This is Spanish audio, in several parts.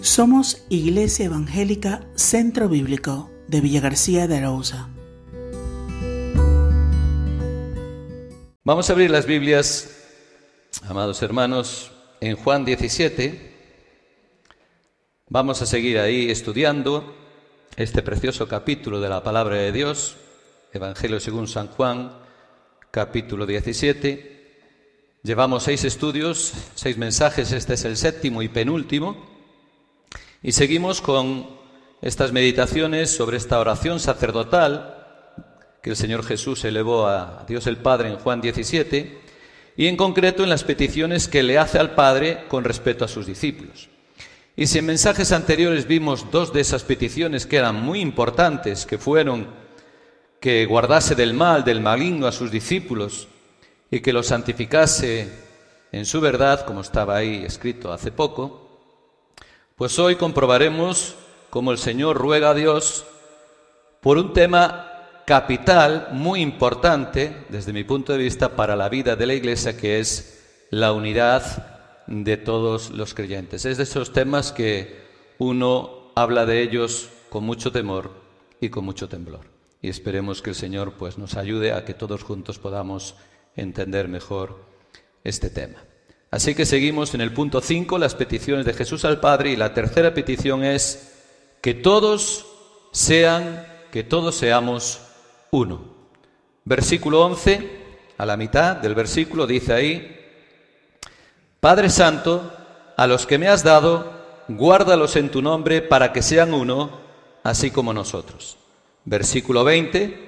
Somos Iglesia Evangélica Centro Bíblico de Villa García de Arauza. Vamos a abrir las Biblias, amados hermanos, en Juan 17. Vamos a seguir ahí estudiando este precioso capítulo de la palabra de Dios, Evangelio según San Juan, capítulo 17. Llevamos seis estudios, seis mensajes, este es el séptimo y penúltimo, y seguimos con estas meditaciones sobre esta oración sacerdotal que el Señor Jesús elevó a Dios el Padre en Juan 17, y en concreto en las peticiones que le hace al Padre con respecto a sus discípulos. Y si en mensajes anteriores vimos dos de esas peticiones que eran muy importantes, que fueron que guardase del mal, del maligno a sus discípulos, y que lo santificase en su verdad, como estaba ahí escrito hace poco, pues hoy comprobaremos cómo el Señor ruega a Dios por un tema capital, muy importante, desde mi punto de vista, para la vida de la Iglesia, que es la unidad de todos los creyentes. Es de esos temas que uno habla de ellos con mucho temor y con mucho temblor. Y esperemos que el Señor pues, nos ayude a que todos juntos podamos entender mejor este tema. Así que seguimos en el punto 5, las peticiones de Jesús al Padre, y la tercera petición es que todos sean, que todos seamos uno. Versículo 11, a la mitad del versículo dice ahí, Padre Santo, a los que me has dado, guárdalos en tu nombre para que sean uno, así como nosotros. Versículo 20,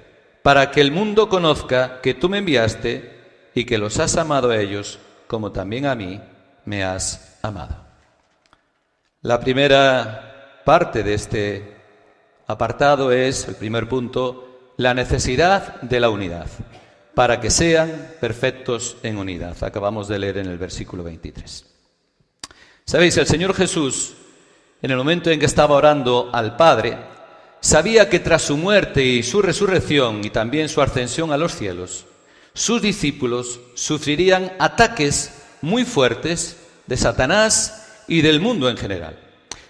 para que el mundo conozca que tú me enviaste y que los has amado a ellos como también a mí me has amado. La primera parte de este apartado es, el primer punto, la necesidad de la unidad, para que sean perfectos en unidad. Acabamos de leer en el versículo 23. Sabéis, el Señor Jesús, en el momento en que estaba orando al Padre, sabía que tras su muerte y su resurrección y también su ascensión a los cielos, sus discípulos sufrirían ataques muy fuertes de Satanás y del mundo en general.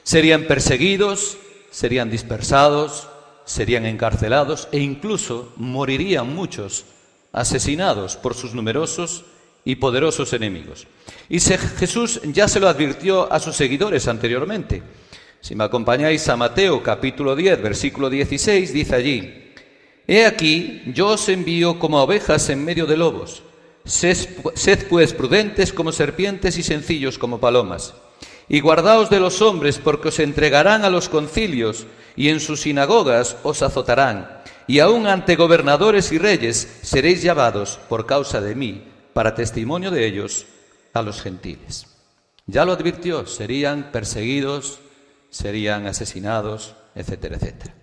Serían perseguidos, serían dispersados, serían encarcelados e incluso morirían muchos asesinados por sus numerosos y poderosos enemigos. Y Jesús ya se lo advirtió a sus seguidores anteriormente. Si me acompañáis a Mateo capítulo 10, versículo 16, dice allí, He aquí, yo os envío como ovejas en medio de lobos. Sed, pues prudentes como serpientes y sencillos como palomas. Y guardaos de los hombres, porque os entregarán a los concilios, y en sus sinagogas os azotarán. Y aun ante gobernadores y reyes seréis llevados por causa de mí, para testimonio de ellos, a los gentiles. Ya lo advirtió, serían perseguidos, serían asesinados, etcétera, etcétera.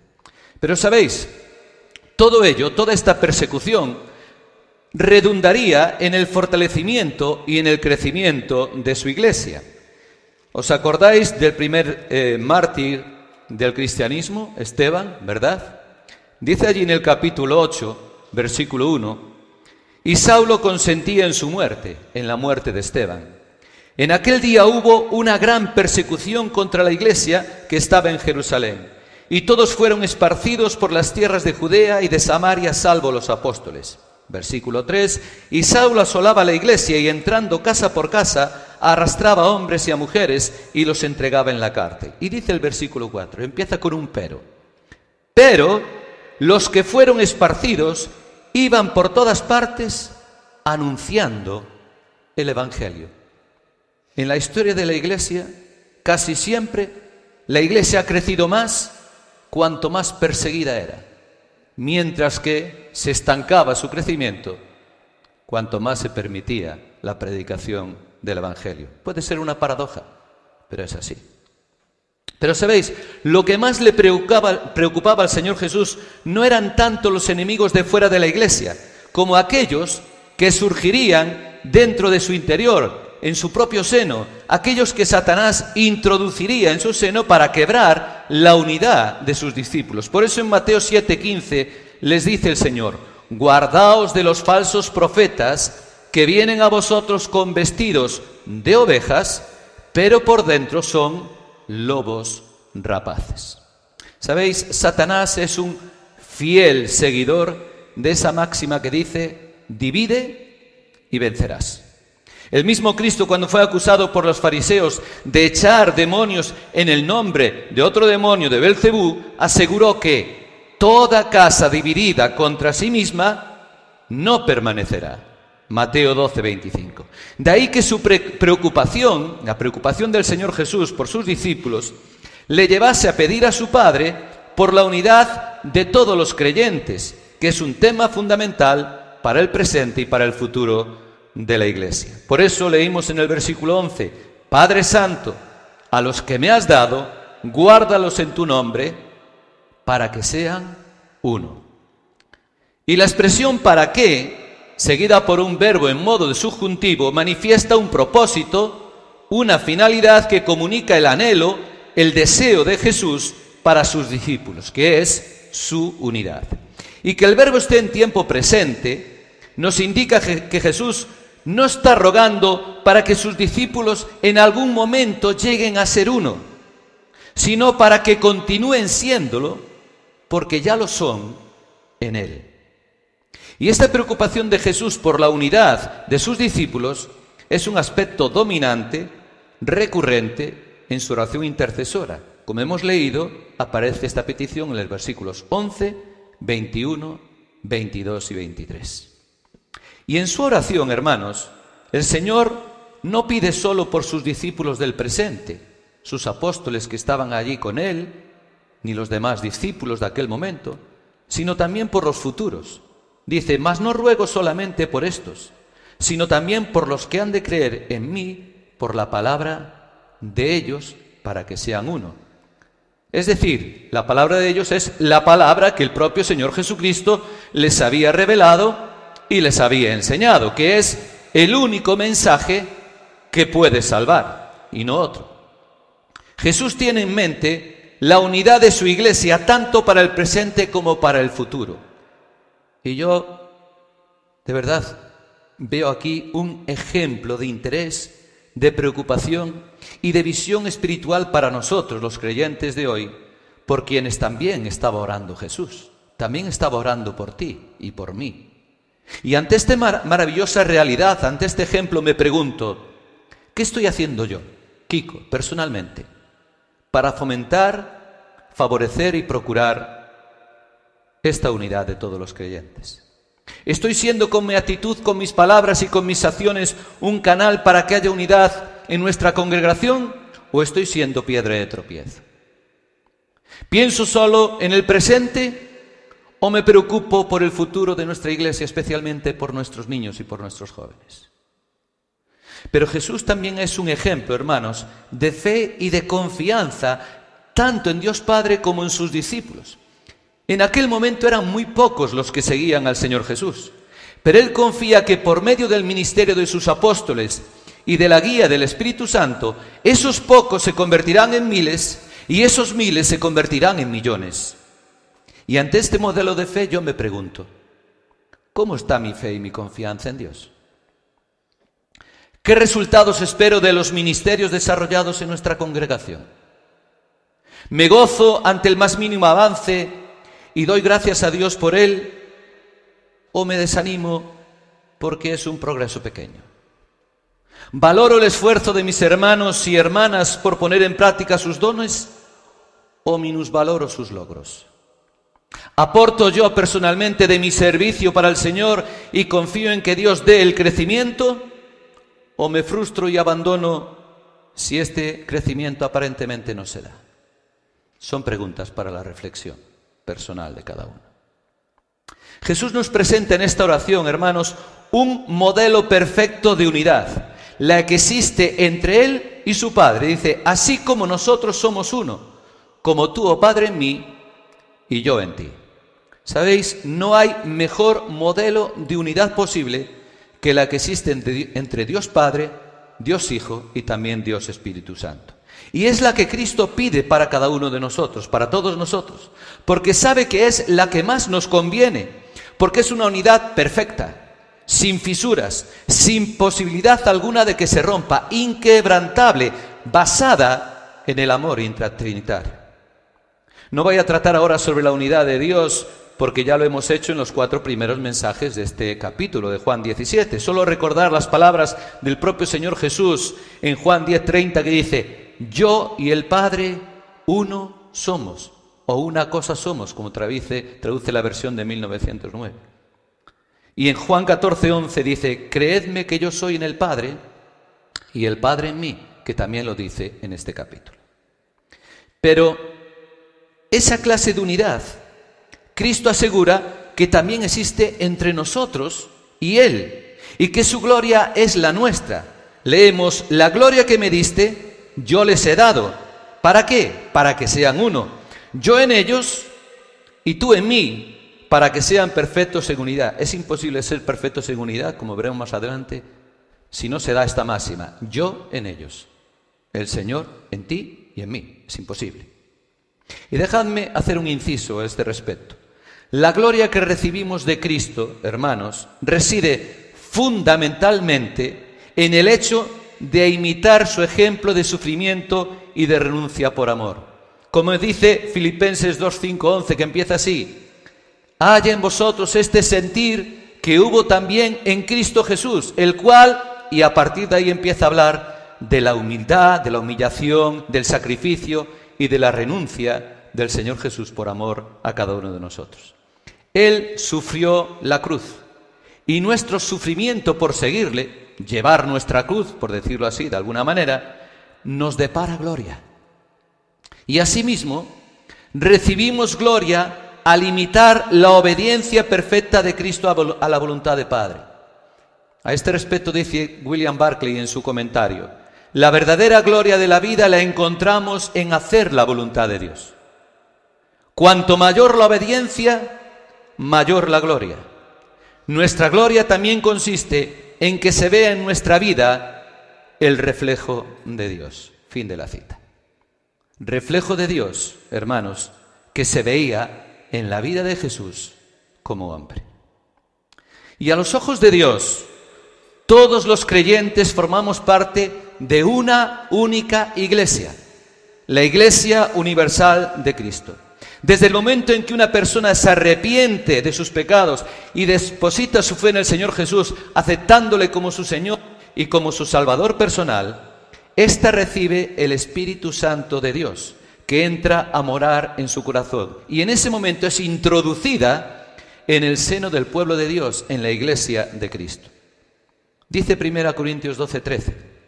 Pero sabéis, todo ello, toda esta persecución, redundaría en el fortalecimiento y en el crecimiento de su iglesia. ¿Os acordáis del primer eh, mártir del cristianismo, Esteban, verdad? Dice allí en el capítulo 8, versículo 1, y Saulo consentía en su muerte, en la muerte de Esteban. En aquel día hubo una gran persecución contra la iglesia que estaba en Jerusalén, y todos fueron esparcidos por las tierras de Judea y de Samaria, salvo los apóstoles. Versículo 3, y Saulo asolaba la iglesia y entrando casa por casa, arrastraba a hombres y a mujeres y los entregaba en la cárcel. Y dice el versículo 4, empieza con un pero. Pero los que fueron esparcidos iban por todas partes anunciando el Evangelio. En la historia de la Iglesia, casi siempre, la Iglesia ha crecido más cuanto más perseguida era, mientras que se estancaba su crecimiento cuanto más se permitía la predicación del Evangelio. Puede ser una paradoja, pero es así. Pero sabéis, lo que más le preocupaba, preocupaba al Señor Jesús no eran tanto los enemigos de fuera de la iglesia, como aquellos que surgirían dentro de su interior, en su propio seno, aquellos que Satanás introduciría en su seno para quebrar la unidad de sus discípulos. Por eso en Mateo 7:15 les dice el Señor, guardaos de los falsos profetas que vienen a vosotros con vestidos de ovejas, pero por dentro son lobos rapaces. ¿Sabéis? Satanás es un fiel seguidor de esa máxima que dice, divide y vencerás. El mismo Cristo cuando fue acusado por los fariseos de echar demonios en el nombre de otro demonio de Belcebú, aseguró que toda casa dividida contra sí misma no permanecerá. Mateo 12, 25. De ahí que su preocupación, la preocupación del Señor Jesús por sus discípulos, le llevase a pedir a su Padre por la unidad de todos los creyentes, que es un tema fundamental para el presente y para el futuro de la iglesia. Por eso leímos en el versículo 11, Padre Santo, a los que me has dado, guárdalos en tu nombre, para que sean uno. Y la expresión para qué, seguida por un verbo en modo de subjuntivo, manifiesta un propósito, una finalidad que comunica el anhelo, el deseo de Jesús para sus discípulos, que es su unidad. Y que el verbo esté en tiempo presente nos indica que Jesús no está rogando para que sus discípulos en algún momento lleguen a ser uno, sino para que continúen siéndolo, porque ya lo son en Él. Y esta preocupación de Jesús por la unidad de sus discípulos es un aspecto dominante, recurrente en su oración intercesora. Como hemos leído, aparece esta petición en los versículos 11, 21, 22 y 23. Y en su oración, hermanos, el Señor no pide solo por sus discípulos del presente, sus apóstoles que estaban allí con Él, ni los demás discípulos de aquel momento, sino también por los futuros. Dice, mas no ruego solamente por estos, sino también por los que han de creer en mí por la palabra de ellos para que sean uno. Es decir, la palabra de ellos es la palabra que el propio Señor Jesucristo les había revelado y les había enseñado, que es el único mensaje que puede salvar y no otro. Jesús tiene en mente la unidad de su iglesia tanto para el presente como para el futuro. Y yo, de verdad, veo aquí un ejemplo de interés, de preocupación y de visión espiritual para nosotros, los creyentes de hoy, por quienes también estaba orando Jesús. También estaba orando por ti y por mí. Y ante esta maravillosa realidad, ante este ejemplo, me pregunto, ¿qué estoy haciendo yo, Kiko, personalmente, para fomentar, favorecer y procurar esta unidad de todos los creyentes? ¿Estoy siendo con mi actitud, con mis palabras y con mis acciones un canal para que haya unidad en nuestra congregación o estoy siendo piedra de tropiezo? ¿Pienso solo en el presente ¿O me preocupo por el futuro de nuestra iglesia, especialmente por nuestros niños y por nuestros jóvenes? Pero Jesús también es un ejemplo, hermanos, de fe y de confianza, tanto en Dios Padre como en sus discípulos. En aquel momento eran muy pocos los que seguían al Señor Jesús, pero Él confía que por medio del ministerio de sus apóstoles y de la guía del Espíritu Santo, esos pocos se convertirán en miles y esos miles se convertirán en millones. Y ante este modelo de fe yo me pregunto, ¿cómo está mi fe y mi confianza en Dios? ¿Qué resultados espero de los ministerios desarrollados en nuestra congregación? ¿Me gozo ante el más mínimo avance y doy gracias a Dios por él? ¿O me desanimo porque es un progreso pequeño? ¿Valoro el esfuerzo de mis hermanos y hermanas por poner en práctica sus dones? ¿O minusvaloro sus logros? ¿Aporto yo personalmente de mi servicio para el Señor y confío en que Dios dé el crecimiento? ¿O me frustro y abandono si este crecimiento aparentemente no se da? Son preguntas para la reflexión personal de cada uno. Jesús nos presenta en esta oración, hermanos, un modelo perfecto de unidad, la que existe entre Él y su Padre. Dice, así como nosotros somos uno, como tú, oh Padre, en mí y yo en ti. Sabéis, no hay mejor modelo de unidad posible que la que existe entre Dios Padre, Dios Hijo y también Dios Espíritu Santo. Y es la que Cristo pide para cada uno de nosotros, para todos nosotros, porque sabe que es la que más nos conviene, porque es una unidad perfecta, sin fisuras, sin posibilidad alguna de que se rompa, inquebrantable, basada en el amor intratrinitario. No voy a tratar ahora sobre la unidad de Dios porque ya lo hemos hecho en los cuatro primeros mensajes de este capítulo de Juan 17. Solo recordar las palabras del propio Señor Jesús en Juan 10:30 que dice, yo y el Padre uno somos, o una cosa somos, como traduce, traduce la versión de 1909. Y en Juan 14:11 dice, creedme que yo soy en el Padre y el Padre en mí, que también lo dice en este capítulo. Pero esa clase de unidad Cristo asegura que también existe entre nosotros y Él, y que su gloria es la nuestra. Leemos, la gloria que me diste, yo les he dado. ¿Para qué? Para que sean uno. Yo en ellos y tú en mí, para que sean perfectos en unidad. Es imposible ser perfectos en unidad, como veremos más adelante, si no se da esta máxima. Yo en ellos, el Señor en ti y en mí. Es imposible. Y dejadme hacer un inciso a este respecto. La gloria que recibimos de Cristo, hermanos, reside fundamentalmente en el hecho de imitar su ejemplo de sufrimiento y de renuncia por amor. Como dice Filipenses 2, 11, que empieza así, haya en vosotros este sentir que hubo también en Cristo Jesús, el cual, y a partir de ahí empieza a hablar de la humildad, de la humillación, del sacrificio y de la renuncia del Señor Jesús por amor a cada uno de nosotros. Él sufrió la cruz y nuestro sufrimiento por seguirle, llevar nuestra cruz, por decirlo así, de alguna manera, nos depara gloria. Y asimismo, recibimos gloria al imitar la obediencia perfecta de Cristo a la voluntad de Padre. A este respecto dice William Barclay en su comentario, la verdadera gloria de la vida la encontramos en hacer la voluntad de Dios. Cuanto mayor la obediencia, mayor la gloria. Nuestra gloria también consiste en que se vea en nuestra vida el reflejo de Dios. Fin de la cita. Reflejo de Dios, hermanos, que se veía en la vida de Jesús como hombre. Y a los ojos de Dios, todos los creyentes formamos parte de una única iglesia, la Iglesia Universal de Cristo. Desde el momento en que una persona se arrepiente de sus pecados y deposita su fe en el Señor Jesús, aceptándole como su Señor y como su Salvador personal, ésta recibe el Espíritu Santo de Dios, que entra a morar en su corazón. Y en ese momento es introducida en el seno del pueblo de Dios, en la iglesia de Cristo. Dice 1 Corintios 12, 13.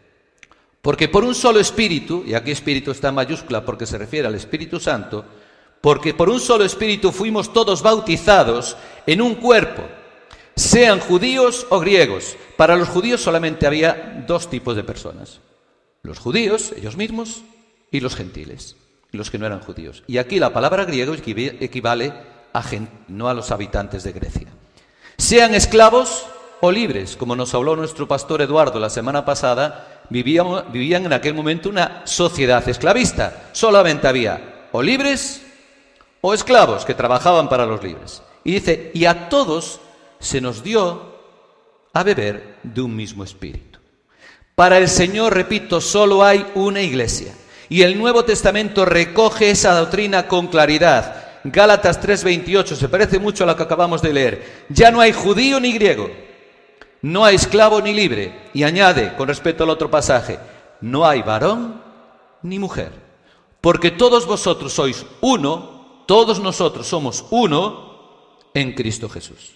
Porque por un solo espíritu, y aquí espíritu está mayúscula porque se refiere al Espíritu Santo, porque por un solo espíritu fuimos todos bautizados en un cuerpo, sean judíos o griegos. Para los judíos solamente había dos tipos de personas. Los judíos, ellos mismos, y los gentiles, los que no eran judíos. Y aquí la palabra griego equivale a no a los habitantes de Grecia. Sean esclavos o libres, como nos habló nuestro pastor Eduardo la semana pasada, vivían en aquel momento una sociedad esclavista. Solamente había o libres o esclavos que trabajaban para los libres. Y dice, y a todos se nos dio a beber de un mismo espíritu. Para el Señor, repito, solo hay una iglesia. Y el Nuevo Testamento recoge esa doctrina con claridad. Gálatas 3:28 se parece mucho a lo que acabamos de leer. Ya no hay judío ni griego, no hay esclavo ni libre. Y añade, con respecto al otro pasaje, no hay varón ni mujer, porque todos vosotros sois uno todos nosotros somos uno en Cristo Jesús.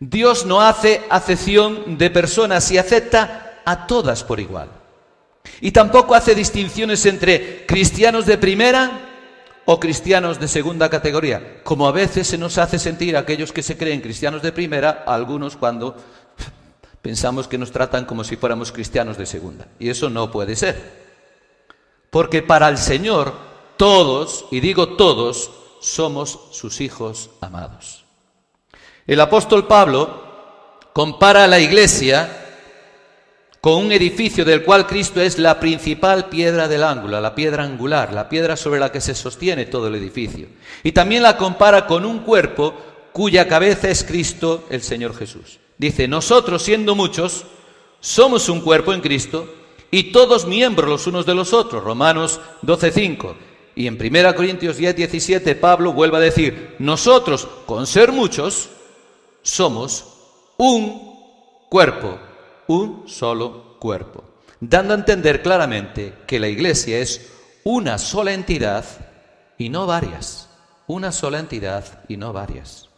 Dios no hace acepción de personas y acepta a todas por igual. Y tampoco hace distinciones entre cristianos de primera o cristianos de segunda categoría, como a veces se nos hace sentir aquellos que se creen cristianos de primera, algunos cuando pensamos que nos tratan como si fuéramos cristianos de segunda. Y eso no puede ser. porque para el Señor todos, y digo todos, somos sus hijos amados. El apóstol Pablo compara a la iglesia con un edificio del cual Cristo es la principal piedra del ángulo, la piedra angular, la piedra sobre la que se sostiene todo el edificio. Y también la compara con un cuerpo cuya cabeza es Cristo el Señor Jesús. Dice, nosotros siendo muchos, somos un cuerpo en Cristo y todos miembros los unos de los otros. Romanos 12.5. Y en 1 Corintios 10, 17 Pablo vuelve a decir, nosotros, con ser muchos, somos un cuerpo un solo cuerpo, dando a entender claramente que la Iglesia es una sola entidad y no varias, una sola entidad y no varias.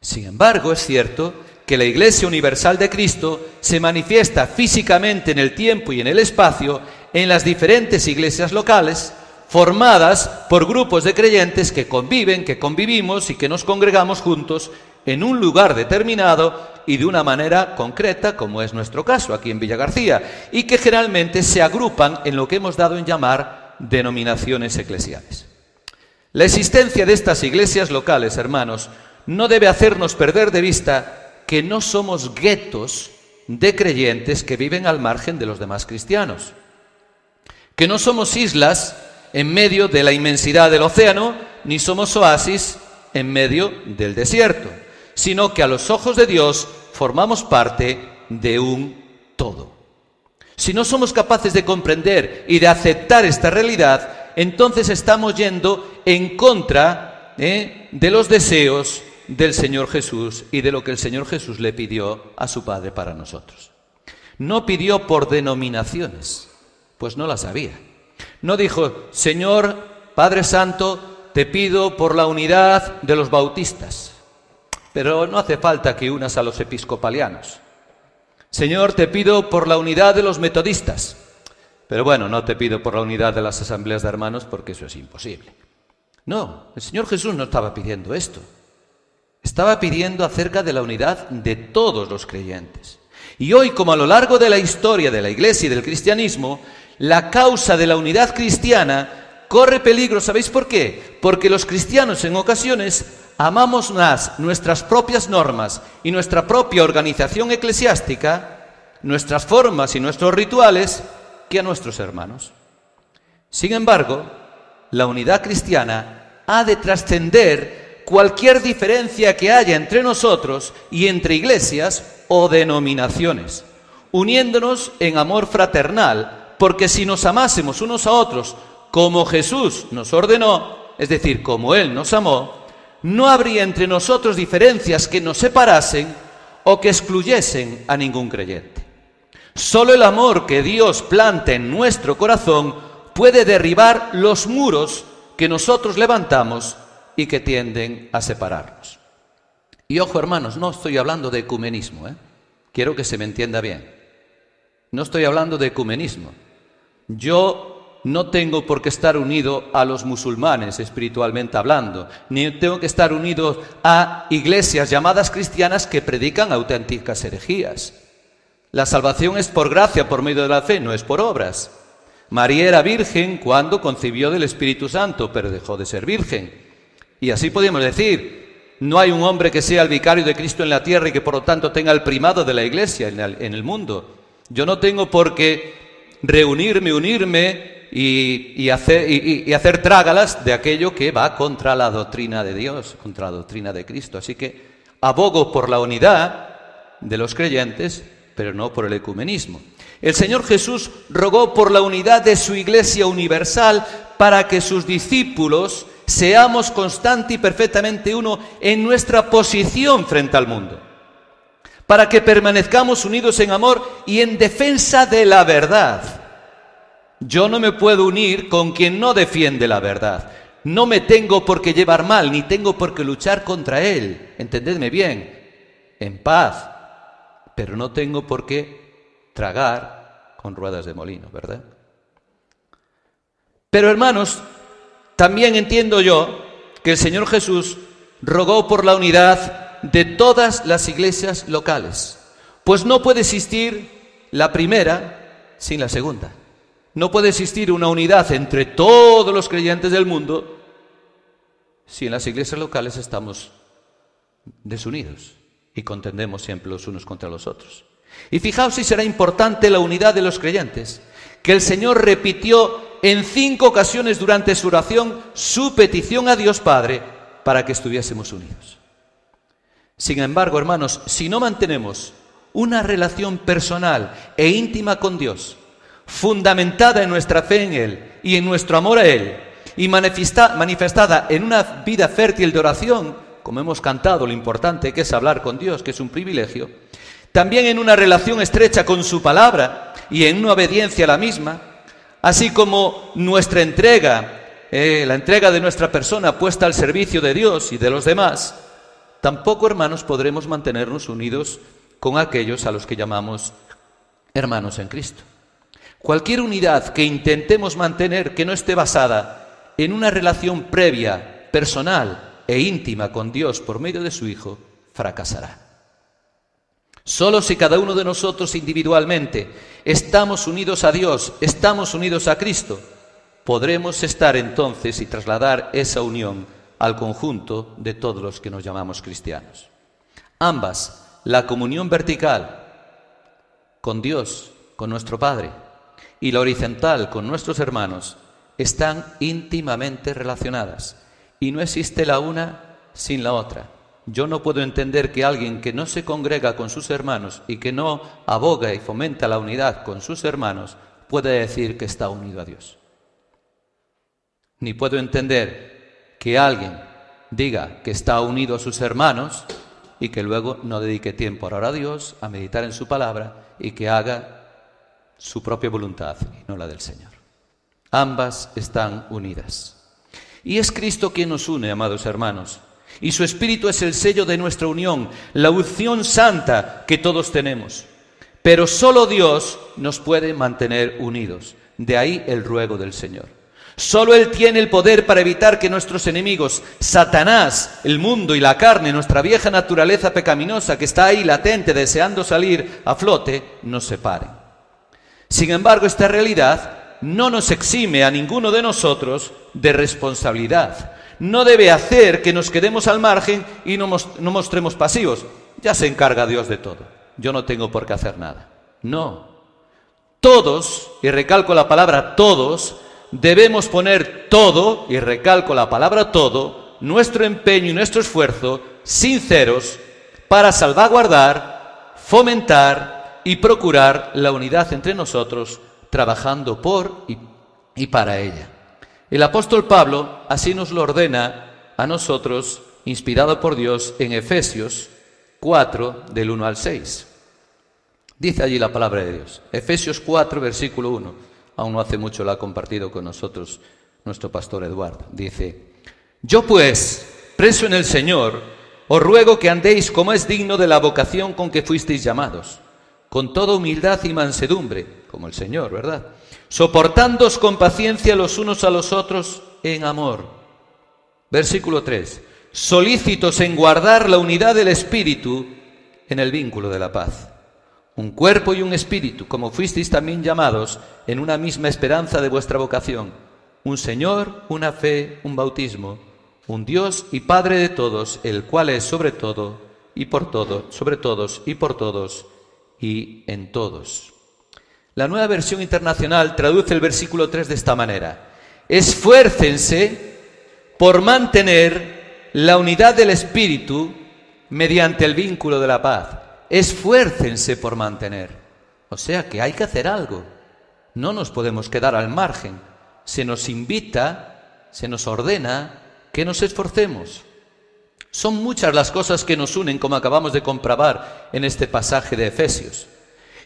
Sin embargo, es cierto que la Iglesia Universal de Cristo se manifiesta físicamente en el tiempo y en el espacio en las diferentes iglesias locales, formadas por grupos de creyentes que conviven, que convivimos y que nos congregamos juntos en un lugar determinado y de una manera concreta, como es nuestro caso aquí en Villa García, y que generalmente se agrupan en lo que hemos dado en llamar denominaciones eclesiales. La existencia de estas iglesias locales, hermanos, no debe hacernos perder de vista que no somos guetos de creyentes que viven al margen de los demás cristianos, que no somos islas en medio de la inmensidad del océano, ni somos oasis en medio del desierto sino que a los ojos de Dios formamos parte de un todo. Si no somos capaces de comprender y de aceptar esta realidad, entonces estamos yendo en contra ¿eh? de los deseos del Señor Jesús y de lo que el Señor Jesús le pidió a su Padre para nosotros. No pidió por denominaciones, pues no las había. No dijo, Señor Padre Santo, te pido por la unidad de los bautistas. Pero no hace falta que unas a los episcopalianos. Señor, te pido por la unidad de los metodistas. Pero bueno, no te pido por la unidad de las asambleas de hermanos porque eso es imposible. No, el Señor Jesús no estaba pidiendo esto. Estaba pidiendo acerca de la unidad de todos los creyentes. Y hoy, como a lo largo de la historia de la Iglesia y del cristianismo, la causa de la unidad cristiana corre peligro. ¿Sabéis por qué? Porque los cristianos en ocasiones amamos más nuestras propias normas y nuestra propia organización eclesiástica, nuestras formas y nuestros rituales, que a nuestros hermanos. Sin embargo, la unidad cristiana ha de trascender cualquier diferencia que haya entre nosotros y entre iglesias o denominaciones, uniéndonos en amor fraternal, porque si nos amásemos unos a otros como Jesús nos ordenó, es decir, como Él nos amó, no habría entre nosotros diferencias que nos separasen o que excluyesen a ningún creyente. Solo el amor que Dios planta en nuestro corazón puede derribar los muros que nosotros levantamos y que tienden a separarnos. Y ojo hermanos, no estoy hablando de ecumenismo, ¿eh? quiero que se me entienda bien. No estoy hablando de ecumenismo. Yo no tengo por qué estar unido a los musulmanes espiritualmente hablando, ni tengo que estar unido a iglesias llamadas cristianas que predican auténticas herejías. La salvación es por gracia, por medio de la fe, no es por obras. María era virgen cuando concibió del Espíritu Santo, pero dejó de ser virgen. Y así podemos decir, no hay un hombre que sea el vicario de Cristo en la tierra y que por lo tanto tenga el primado de la iglesia en el, mundo. Yo no tengo por qué reunirme, unirme y, hacer, y, hacer trágalas de aquello que va contra la doctrina de Dios, contra la doctrina de Cristo. Así que abogo por la unidad de los creyentes, pero no por el ecumenismo. El Señor Jesús rogó por la unidad de su iglesia universal para que sus discípulos seamos constante y perfectamente uno en nuestra posición frente al mundo, para que permanezcamos unidos en amor y en defensa de la verdad. Yo no me puedo unir con quien no defiende la verdad. No me tengo por qué llevar mal, ni tengo por qué luchar contra él. Entendedme bien, en paz. Pero no tengo por qué tragar con ruedas de molino, ¿verdad? Pero hermanos, también entiendo yo que el Señor Jesús rogó por la unidad de todas las iglesias locales, pues no puede existir la primera sin la segunda. No puede existir una unidad entre todos los creyentes del mundo si en las iglesias locales estamos desunidos y contendemos siempre los unos contra los otros. Y fijaos si será importante la unidad de los creyentes, que el Señor repitió en cinco ocasiones durante su oración su petición a Dios Padre para que estuviésemos unidos. Sin embargo, hermanos, si no mantenemos una relación personal e íntima con Dios, fundamentada en nuestra fe en Él y en nuestro amor a Él, y manifestada en una vida fértil de oración, como hemos cantado, lo importante que es hablar con Dios, que es un privilegio, también en una relación estrecha con su palabra y en una obediencia a la misma, así como nuestra entrega, eh, la entrega de nuestra persona puesta al servicio de Dios y de los demás, tampoco, hermanos, podremos mantenernos unidos con aquellos a los que llamamos hermanos en Cristo. Cualquier unidad que intentemos mantener que no esté basada en una relación previa, personal e íntima con Dios por medio de su Hijo, fracasará. Solo si cada uno de nosotros individualmente estamos unidos a Dios, estamos unidos a Cristo, podremos estar entonces y trasladar esa unión al conjunto de todos los que nos llamamos cristianos. Ambas, la comunión vertical con Dios, con nuestro Padre, y la horizontal con nuestros hermanos están íntimamente relacionadas y no existe la una sin la otra. Yo no puedo entender que alguien que no se congrega con sus hermanos y que no aboga y fomenta la unidad con sus hermanos pueda decir que está unido a Dios. Ni puedo entender que alguien diga que está unido a sus hermanos y que luego no dedique tiempo a orar a Dios, a meditar en su palabra y que haga su propia voluntad y no la del Señor. Ambas están unidas. Y es Cristo quien nos une, amados hermanos. Y su Espíritu es el sello de nuestra unión, la unción santa que todos tenemos. Pero solo Dios nos puede mantener unidos. De ahí el ruego del Señor. Solo Él tiene el poder para evitar que nuestros enemigos, Satanás, el mundo y la carne, nuestra vieja naturaleza pecaminosa que está ahí latente deseando salir a flote, nos separen. Sin embargo, esta realidad no nos exime a ninguno de nosotros de responsabilidad. No debe hacer que nos quedemos al margen y no, mostremos pasivos. Ya se encarga Dios de todo. Yo no tengo por qué hacer nada. No. Todos, y recalco la palabra todos, debemos poner todo, y recalco la palabra todo, nuestro empeño y nuestro esfuerzo sinceros para salvaguardar, fomentar y procurar la unidad entre nosotros, trabajando por y, para ella. El apóstol Pablo así nos lo ordena a nosotros, inspirado por Dios, en Efesios 4, del 1 al 6. Dice allí la palabra de Dios. Efesios 4, versículo 1. Aún no hace mucho lo ha compartido con nosotros nuestro pastor Eduardo. Dice, yo pues, preso en el Señor, os ruego que andéis como es digno de la vocación con que fuisteis llamados con toda humildad y mansedumbre, como el Señor, ¿verdad? Soportándoos con paciencia los unos a los otros en amor. Versículo 3. Solícitos en guardar la unidad del Espíritu en el vínculo de la paz. Un cuerpo y un espíritu, como fuisteis también llamados en una misma esperanza de vuestra vocación. Un Señor, una fe, un bautismo. Un Dios y Padre de todos, el cual es sobre todo y por todo, sobre todos y por todos y en todos. La nueva versión internacional traduce el versículo 3 de esta manera. Esfuércense por mantener la unidad del Espíritu mediante el vínculo de la paz. Esfuércense por mantener. O sea que hay que hacer algo. No nos podemos quedar al margen. Se nos invita, se nos ordena que nos esforcemos. Son muchas las cosas que nos unen, como acabamos de comprobar en este pasaje de Efesios.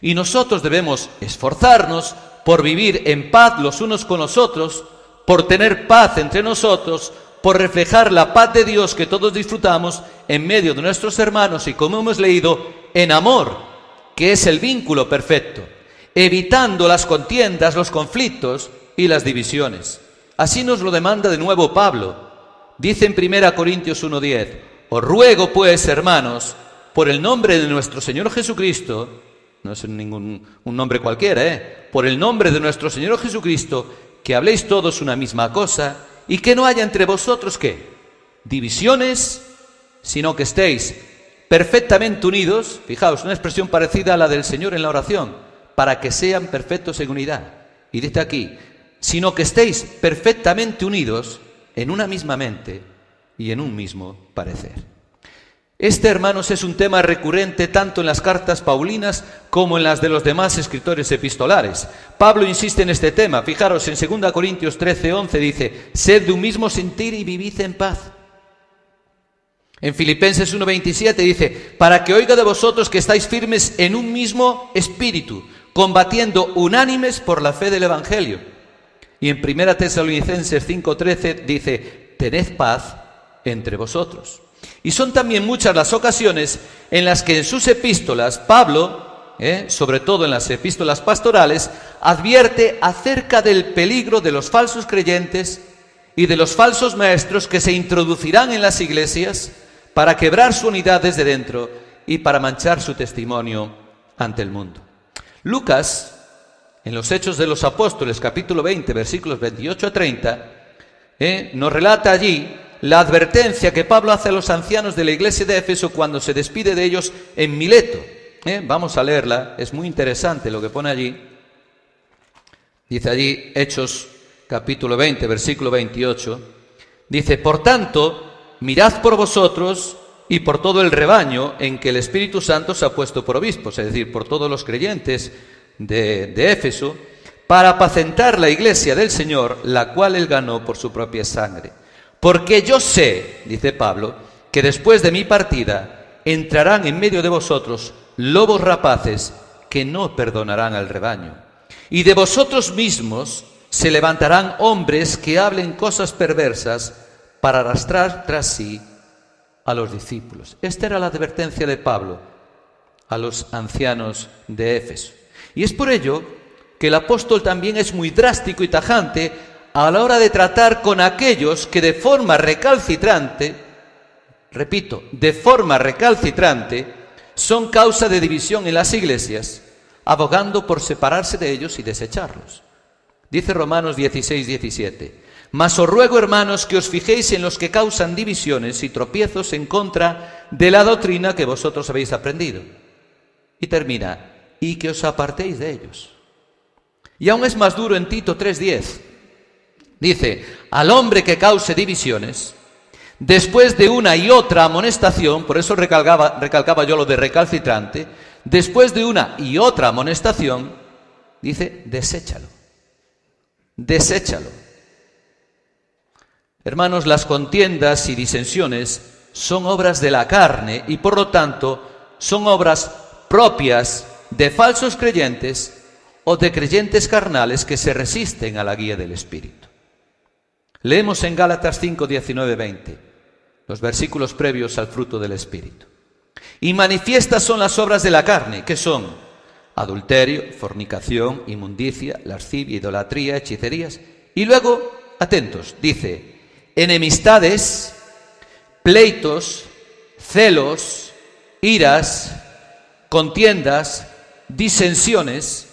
Y nosotros debemos esforzarnos por vivir en paz los unos con los otros, por tener paz entre nosotros, por reflejar la paz de Dios que todos disfrutamos en medio de nuestros hermanos y como hemos leído, en amor, que es el vínculo perfecto, evitando las contiendas, los conflictos y las divisiones. Así nos lo demanda de nuevo Pablo Dice en 1 Corintios 1.10, os ruego pues, hermanos, por el nombre de nuestro Señor Jesucristo, no es ningún un nombre cualquiera, ¿eh? por el nombre de nuestro Señor Jesucristo, que habléis todos una misma cosa y que no haya entre vosotros qué? Divisiones, sino que estéis perfectamente unidos, fijaos, una expresión parecida a la del Señor en la oración, para que sean perfectos en unidad. Y dice aquí, sino que estéis perfectamente unidos en una misma mente y en un mismo parecer. Este, hermanos, es un tema recurrente tanto en las cartas paulinas como en las de los demás escritores epistolares. Pablo insiste en este tema. Fijaros, en 2 Corintios 13, 11 dice, sed de un mismo sentir y vivid en paz. En Filipenses 1.27 dice, para que oiga de vosotros que estáis firmes en un mismo espíritu, combatiendo unánimes por la fe del Evangelio. Y en 1 Tesalonicenses 5.13 dice, tened paz entre vosotros. Y son también muchas las ocasiones en las que en sus epístolas Pablo, eh, sobre todo en las epístolas pastorales, advierte acerca del peligro de los falsos creyentes y de los falsos maestros que se introducirán en las iglesias para quebrar su unidad desde dentro y para manchar su testimonio ante el mundo. Lucas, en los Hechos de los Apóstoles, capítulo 20, versículos 28 a 30, eh, nos relata allí la advertencia que Pablo hace a los ancianos de la iglesia de Éfeso cuando se despide de ellos en Mileto. Eh, vamos a leerla, es muy interesante lo que pone allí. Dice allí Hechos capítulo 20, versículo 28. Dice, por tanto, mirad por vosotros y por todo el rebaño en que el Espíritu Santo se ha puesto por obispos, es decir, por todos los creyentes de, de Éfeso, para apacentar la iglesia del Señor, la cual él ganó por su propia sangre. Porque yo sé, dice Pablo, que después de mi partida entrarán en medio de vosotros lobos rapaces que no perdonarán al rebaño. Y de vosotros mismos se levantarán hombres que hablen cosas perversas para arrastrar tras sí a los discípulos. Esta era la advertencia de Pablo a los ancianos de Éfeso. Y es por ello que el apóstol también es muy drástico y tajante a la hora de tratar con aquellos que de forma recalcitrante, repito, de forma recalcitrante, son causa de división en las iglesias, abogando por separarse de ellos y desecharlos. Dice Romanos 16, 17. Mas os ruego, hermanos, que os fijéis en los que causan divisiones y tropiezos en contra de la doctrina que vosotros habéis aprendido. Y termina, y que os apartéis de ellos. Y aún es más duro en Tito 3:10. Dice, al hombre que cause divisiones, después de una y otra amonestación, por eso recalcaba, yo lo de recalcitrante, después de una y otra amonestación, dice, deséchalo. Deséchalo. Hermanos, las contiendas y disensiones son obras de la carne y por lo tanto son obras propias de falsos creyentes o de creyentes carnales que se resisten a la guía del Espíritu. Leemos en Gálatas 5, 19, 20, los versículos previos al fruto del Espíritu. Y manifiestas son las obras de la carne, que son adulterio, fornicación, inmundicia, lascivia, idolatría, hechicerías. Y luego, atentos, dice, enemistades, pleitos, celos, iras, contiendas, disensiones,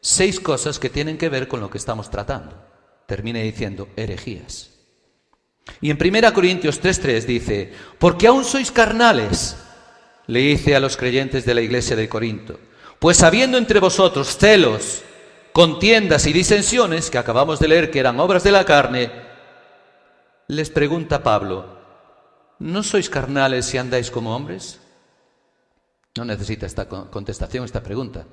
seis cosas que tienen que ver con lo que estamos tratando. Termina diciendo herejías. Y en 1 Corintios 3:3 dice, porque aún sois carnales, le dice a los creyentes de la iglesia de Corinto, pues habiendo entre vosotros celos, contiendas y disensiones, que acabamos de leer que eran obras de la carne, les pregunta Pablo, ¿no sois carnales si andáis como hombres? No necesita esta contestación, esta pregunta.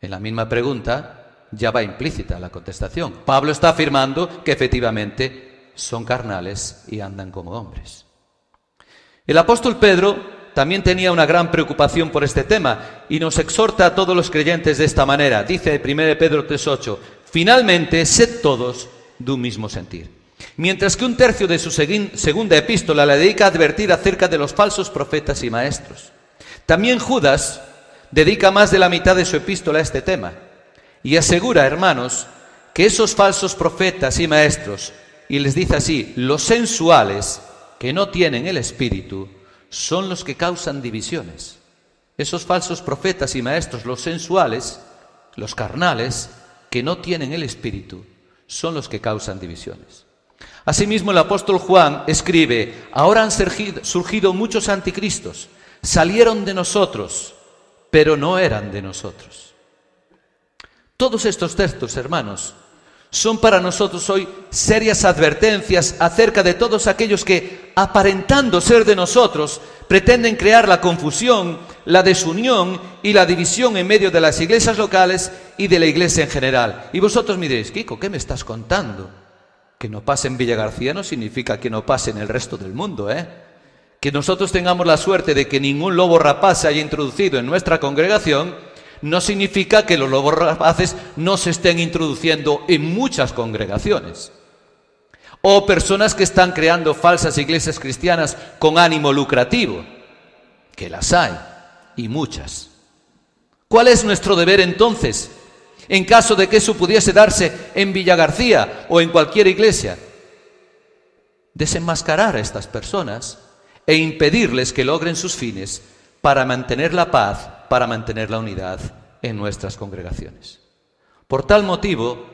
En la misma pregunta ya va implícita la contestación. Pablo está afirmando que efectivamente son carnales y andan como hombres. El apóstol Pedro también tenía una gran preocupación por este tema y nos exhorta a todos los creyentes de esta manera. Dice 1 Pedro 3.8, finalmente sed todos de un mismo sentir. Mientras que un tercio de su segunda epístola la dedica a advertir acerca de los falsos profetas y maestros. También Judas dedica más de la mitad de su epístola a este tema y asegura, hermanos, que esos falsos profetas y maestros, y les dice así, los sensuales, que no tienen el espíritu, son los que causan divisiones. Esos falsos profetas y maestros, los sensuales, los carnales, que no tienen el Espíritu, son los que causan divisiones. Asimismo, el apóstol Juan escribe, ahora han surgido muchos anticristos, salieron de nosotros, pero no eran de nosotros. Todos estos textos, hermanos, son para nosotros hoy serias advertencias acerca de todos aquellos que, aparentando ser de nosotros, pretenden crear la confusión, la desunión y la división en medio de las iglesias locales y de la iglesia en general. Y vosotros miréis, Kiko, ¿qué me estás contando? Que no pase en Villa García no significa que no pase en el resto del mundo, ¿eh? Que nosotros tengamos la suerte de que ningún lobo rapaz se haya introducido en nuestra congregación no significa que los lobos rapaces no se estén introduciendo en muchas congregaciones. O personas que están creando falsas iglesias cristianas con ánimo lucrativo, que las hay, y muchas. ¿Cuál es nuestro deber entonces, en caso de que eso pudiese darse en Villa García o en cualquier iglesia? Desenmascarar a estas personas e impedirles que logren sus fines para mantener la paz para mantener la unidad en nuestras congregaciones. Por tal motivo,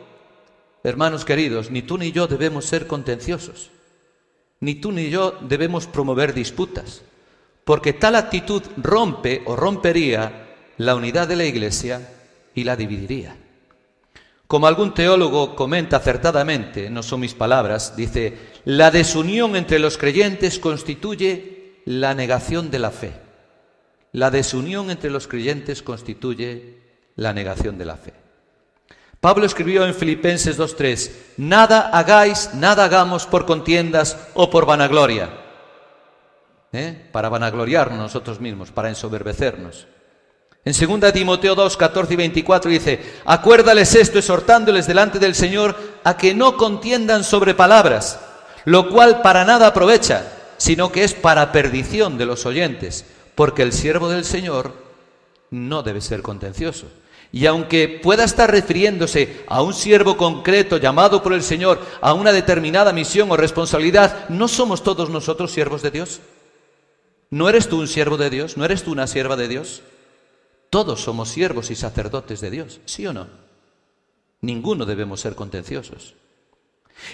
hermanos queridos, ni tú ni yo debemos ser contenciosos, ni tú ni yo debemos promover disputas, porque tal actitud rompe o rompería la unidad de la Iglesia y la dividiría. Como algún teólogo comenta acertadamente, no son mis palabras, dice, la desunión entre los creyentes constituye la negación de la fe. La desunión entre los creyentes constituye la negación de la fe. Pablo escribió en Filipenses 2.3, nada hagáis, nada hagamos por contiendas o por vanagloria, ¿eh? para vanagloriarnos nosotros mismos, para ensoberbecernos. En 2 Timoteo 2, 14 y 24 dice, acuérdales esto, exhortándoles delante del Señor a que no contiendan sobre palabras, lo cual para nada aprovecha, sino que es para perdición de los oyentes porque el siervo del Señor no debe ser contencioso. Y aunque pueda estar refiriéndose a un siervo concreto llamado por el Señor a una determinada misión o responsabilidad, ¿no somos todos nosotros siervos de Dios? ¿No eres tú un siervo de Dios? ¿No eres tú una sierva de Dios? Todos somos siervos y sacerdotes de Dios, ¿sí o no? Ninguno debemos ser contenciosos.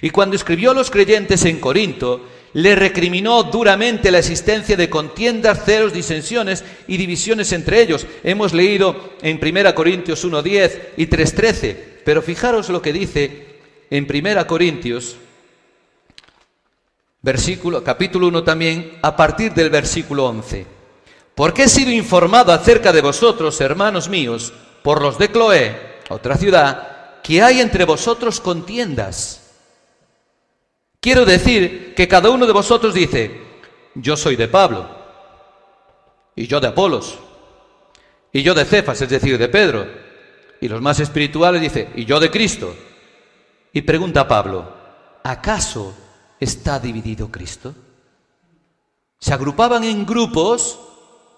Y cuando escribió a los creyentes en Corinto, le recriminó duramente la existencia de contiendas, celos, disensiones y divisiones entre ellos. Hemos leído en 1 Corintios 1.10 y 3.13, pero fijaros lo que dice en 1 Corintios, versículo, capítulo 1 también, a partir del versículo 11. Porque he sido informado acerca de vosotros, hermanos míos, por los de Cloé, otra ciudad, que hay entre vosotros contiendas Quiero decir que cada uno de vosotros dice, yo soy de Pablo, y yo de Apolos, y yo de Cefas, es decir, de Pedro, y los más espirituales dice, y yo de Cristo. Y pregunta a Pablo, ¿acaso está dividido Cristo? Se agrupaban en grupos,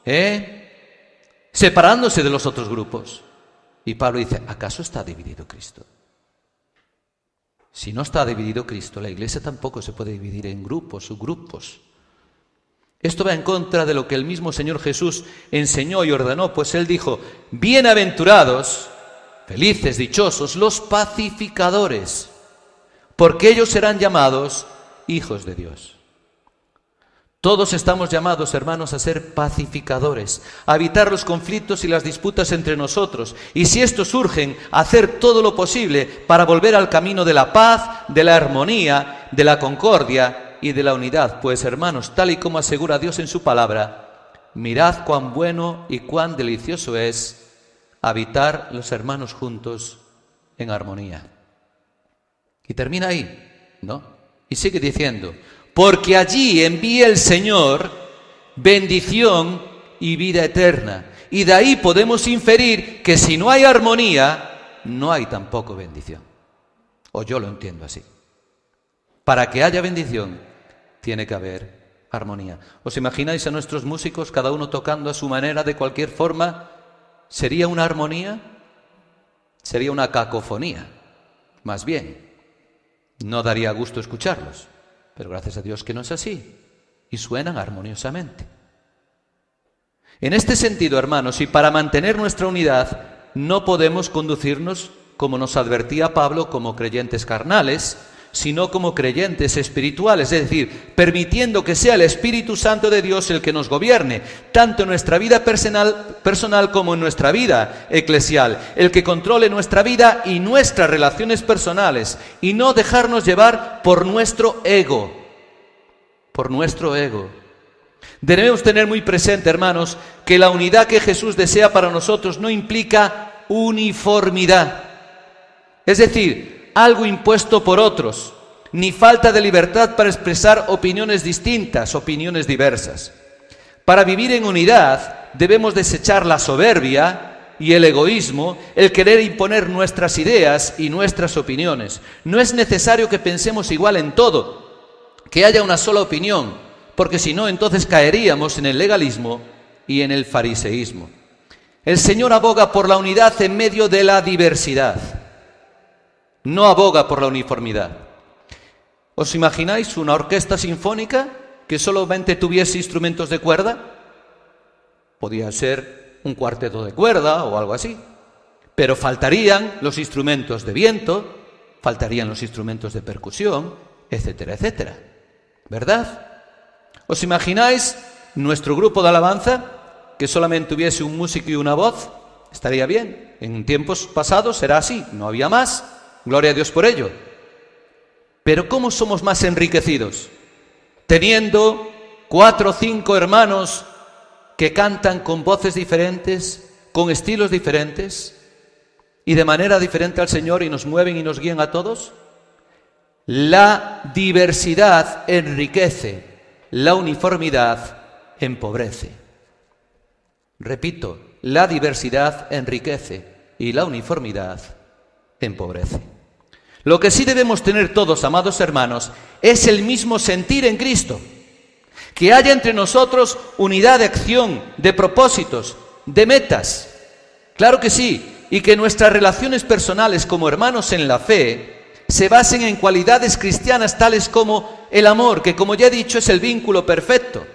¿eh? separándose de los otros grupos. Y Pablo dice, ¿acaso está dividido Cristo? Si no está dividido Cristo, la iglesia tampoco se puede dividir en grupos, subgrupos. Esto va en contra de lo que el mismo Señor Jesús enseñó y ordenó, pues Él dijo, bienaventurados, felices, dichosos, los pacificadores, porque ellos serán llamados hijos de Dios. Todos estamos llamados, hermanos, a ser pacificadores, a evitar los conflictos y las disputas entre nosotros, y si estos surgen, hacer todo lo posible para volver al camino de la paz, de la armonía, de la concordia y de la unidad. Pues, hermanos, tal y como asegura Dios en su palabra, mirad cuán bueno y cuán delicioso es habitar los hermanos juntos en armonía. Y termina ahí, ¿no? Y sigue diciendo, porque allí envía el Señor bendición y vida eterna. Y de ahí podemos inferir que si no hay armonía, no hay tampoco bendición. O yo lo entiendo así. Para que haya bendición, tiene que haber armonía. ¿Os imagináis a nuestros músicos, cada uno tocando a su manera, de cualquier forma? ¿Sería una armonía? Sería una cacofonía. Más bien, no daría gusto escucharlos. Pero gracias a Dios que no es así y suenan armoniosamente. En este sentido, hermanos, y para mantener nuestra unidad, no podemos conducirnos, como nos advertía Pablo, como creyentes carnales, sino como creyentes espirituales, es decir, permitiendo que sea el Espíritu Santo de Dios el que nos gobierne, tanto en nuestra vida personal, personal como en nuestra vida eclesial, el que controle nuestra vida y nuestras relaciones personales, y no dejarnos llevar por nuestro ego, por nuestro ego. Debemos tener muy presente, hermanos, que la unidad que Jesús desea para nosotros no implica uniformidad. Es decir, algo impuesto por otros, ni falta de libertad para expresar opiniones distintas, opiniones diversas. Para vivir en unidad debemos desechar la soberbia y el egoísmo, el querer imponer nuestras ideas y nuestras opiniones. No es necesario que pensemos igual en todo, que haya una sola opinión, porque si no entonces caeríamos en el legalismo y en el fariseísmo. El Señor aboga por la unidad en medio de la diversidad no aboga por la uniformidad. ¿Os imagináis una orquesta sinfónica que solamente tuviese instrumentos de cuerda? Podía ser un cuarteto de cuerda o algo así. Pero faltarían los instrumentos de viento, faltarían los instrumentos de percusión, etcétera, etcétera. ¿Verdad? ¿Os imagináis nuestro grupo de alabanza que solamente tuviese un músico y una voz? Estaría bien. En tiempos pasados era así, no había más. Gloria a Dios por ello. Pero ¿cómo somos más enriquecidos? Teniendo cuatro o cinco hermanos que cantan con voces diferentes, con estilos diferentes y de manera diferente al Señor y nos mueven y nos guían a todos. La diversidad enriquece, la uniformidad empobrece. Repito, la diversidad enriquece y la uniformidad empobrece. Lo que sí debemos tener todos, amados hermanos, es el mismo sentir en Cristo. Que haya entre nosotros unidad de acción, de propósitos, de metas. Claro que sí, y que nuestras relaciones personales como hermanos en la fe se basen en cualidades cristianas tales como el amor, que como ya he dicho es el vínculo perfecto,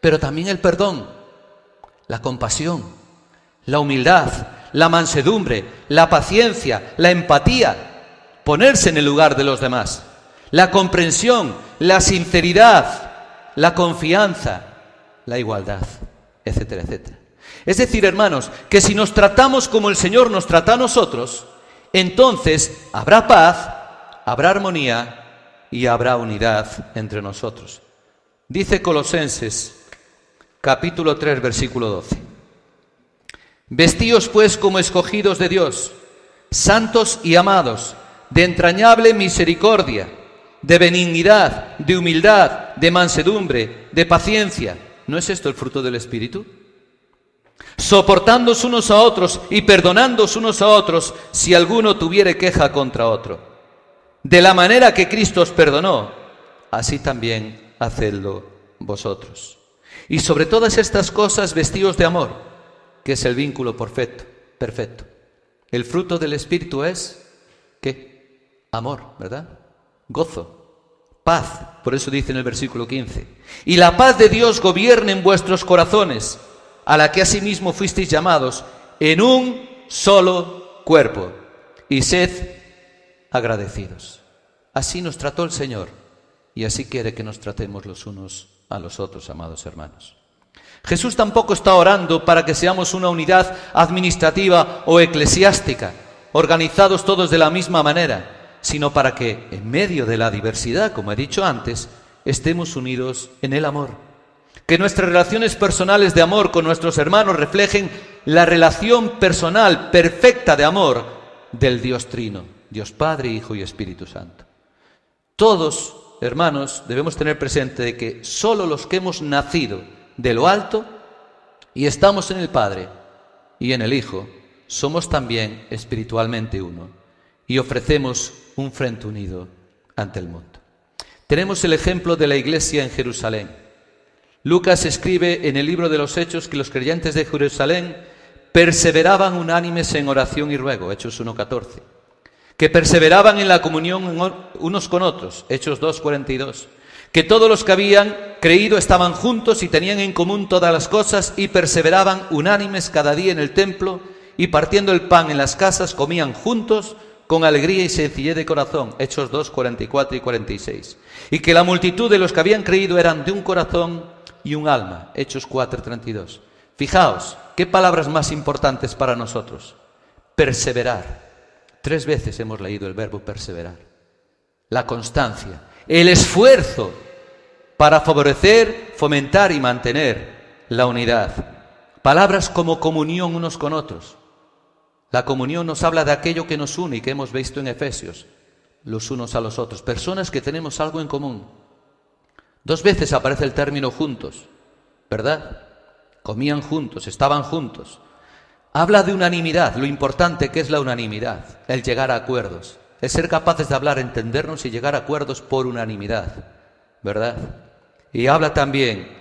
pero también el perdón, la compasión, la humildad, la mansedumbre, la paciencia, la empatía, ponerse en el lugar de los demás, la comprensión, la sinceridad, la confianza, la igualdad, etcétera, etcétera. Es decir, hermanos, que si nos tratamos como el Señor nos trata a nosotros, entonces habrá paz, habrá armonía y habrá unidad entre nosotros. Dice Colosenses capítulo 3 versículo 12. Vestíos pues como escogidos de Dios, santos y amados, de entrañable misericordia, de benignidad, de humildad, de mansedumbre, de paciencia. ¿No es esto el fruto del Espíritu? Soportándos unos a otros y perdonándos unos a otros si alguno tuviere queja contra otro. De la manera que Cristo os perdonó, así también hacedlo vosotros. Y sobre todas estas cosas vestíos de amor que es el vínculo perfecto, perfecto. El fruto del Espíritu es, ¿qué? Amor, ¿verdad? Gozo, paz, por eso dice en el versículo 15. Y la paz de Dios gobierne en vuestros corazones, a la que asimismo fuisteis llamados, en un solo cuerpo, y sed agradecidos. Así nos trató el Señor, y así quiere que nos tratemos los unos a los otros, amados hermanos. Jesús tampoco está orando para que seamos una unidad administrativa o eclesiástica, organizados todos de la misma manera, sino para que, en medio de la diversidad, como he dicho antes, estemos unidos en el amor. Que nuestras relaciones personales de amor con nuestros hermanos reflejen la relación personal perfecta de amor del Dios Trino, Dios Padre, Hijo y Espíritu Santo. Todos, hermanos, debemos tener presente de que solo los que hemos nacido de lo alto y estamos en el Padre y en el Hijo, somos también espiritualmente uno y ofrecemos un frente unido ante el mundo. Tenemos el ejemplo de la iglesia en Jerusalén. Lucas escribe en el libro de los Hechos que los creyentes de Jerusalén perseveraban unánimes en oración y ruego, Hechos 1.14, que perseveraban en la comunión unos con otros, Hechos 2.42, que todos los que habían creído estaban juntos y tenían en común todas las cosas y perseveraban unánimes cada día en el templo y partiendo el pan en las casas comían juntos con alegría y sencillez de corazón. Hechos 2, 44 y 46. Y que la multitud de los que habían creído eran de un corazón y un alma. Hechos 4, 32. Fijaos, ¿qué palabras más importantes para nosotros? Perseverar. Tres veces hemos leído el verbo perseverar. La constancia, el esfuerzo para favorecer, fomentar y mantener la unidad. Palabras como comunión unos con otros. La comunión nos habla de aquello que nos une y que hemos visto en Efesios, los unos a los otros, personas que tenemos algo en común. Dos veces aparece el término juntos, ¿verdad? Comían juntos, estaban juntos. Habla de unanimidad, lo importante que es la unanimidad, el llegar a acuerdos, el ser capaces de hablar, entendernos y llegar a acuerdos por unanimidad, ¿verdad? Y habla también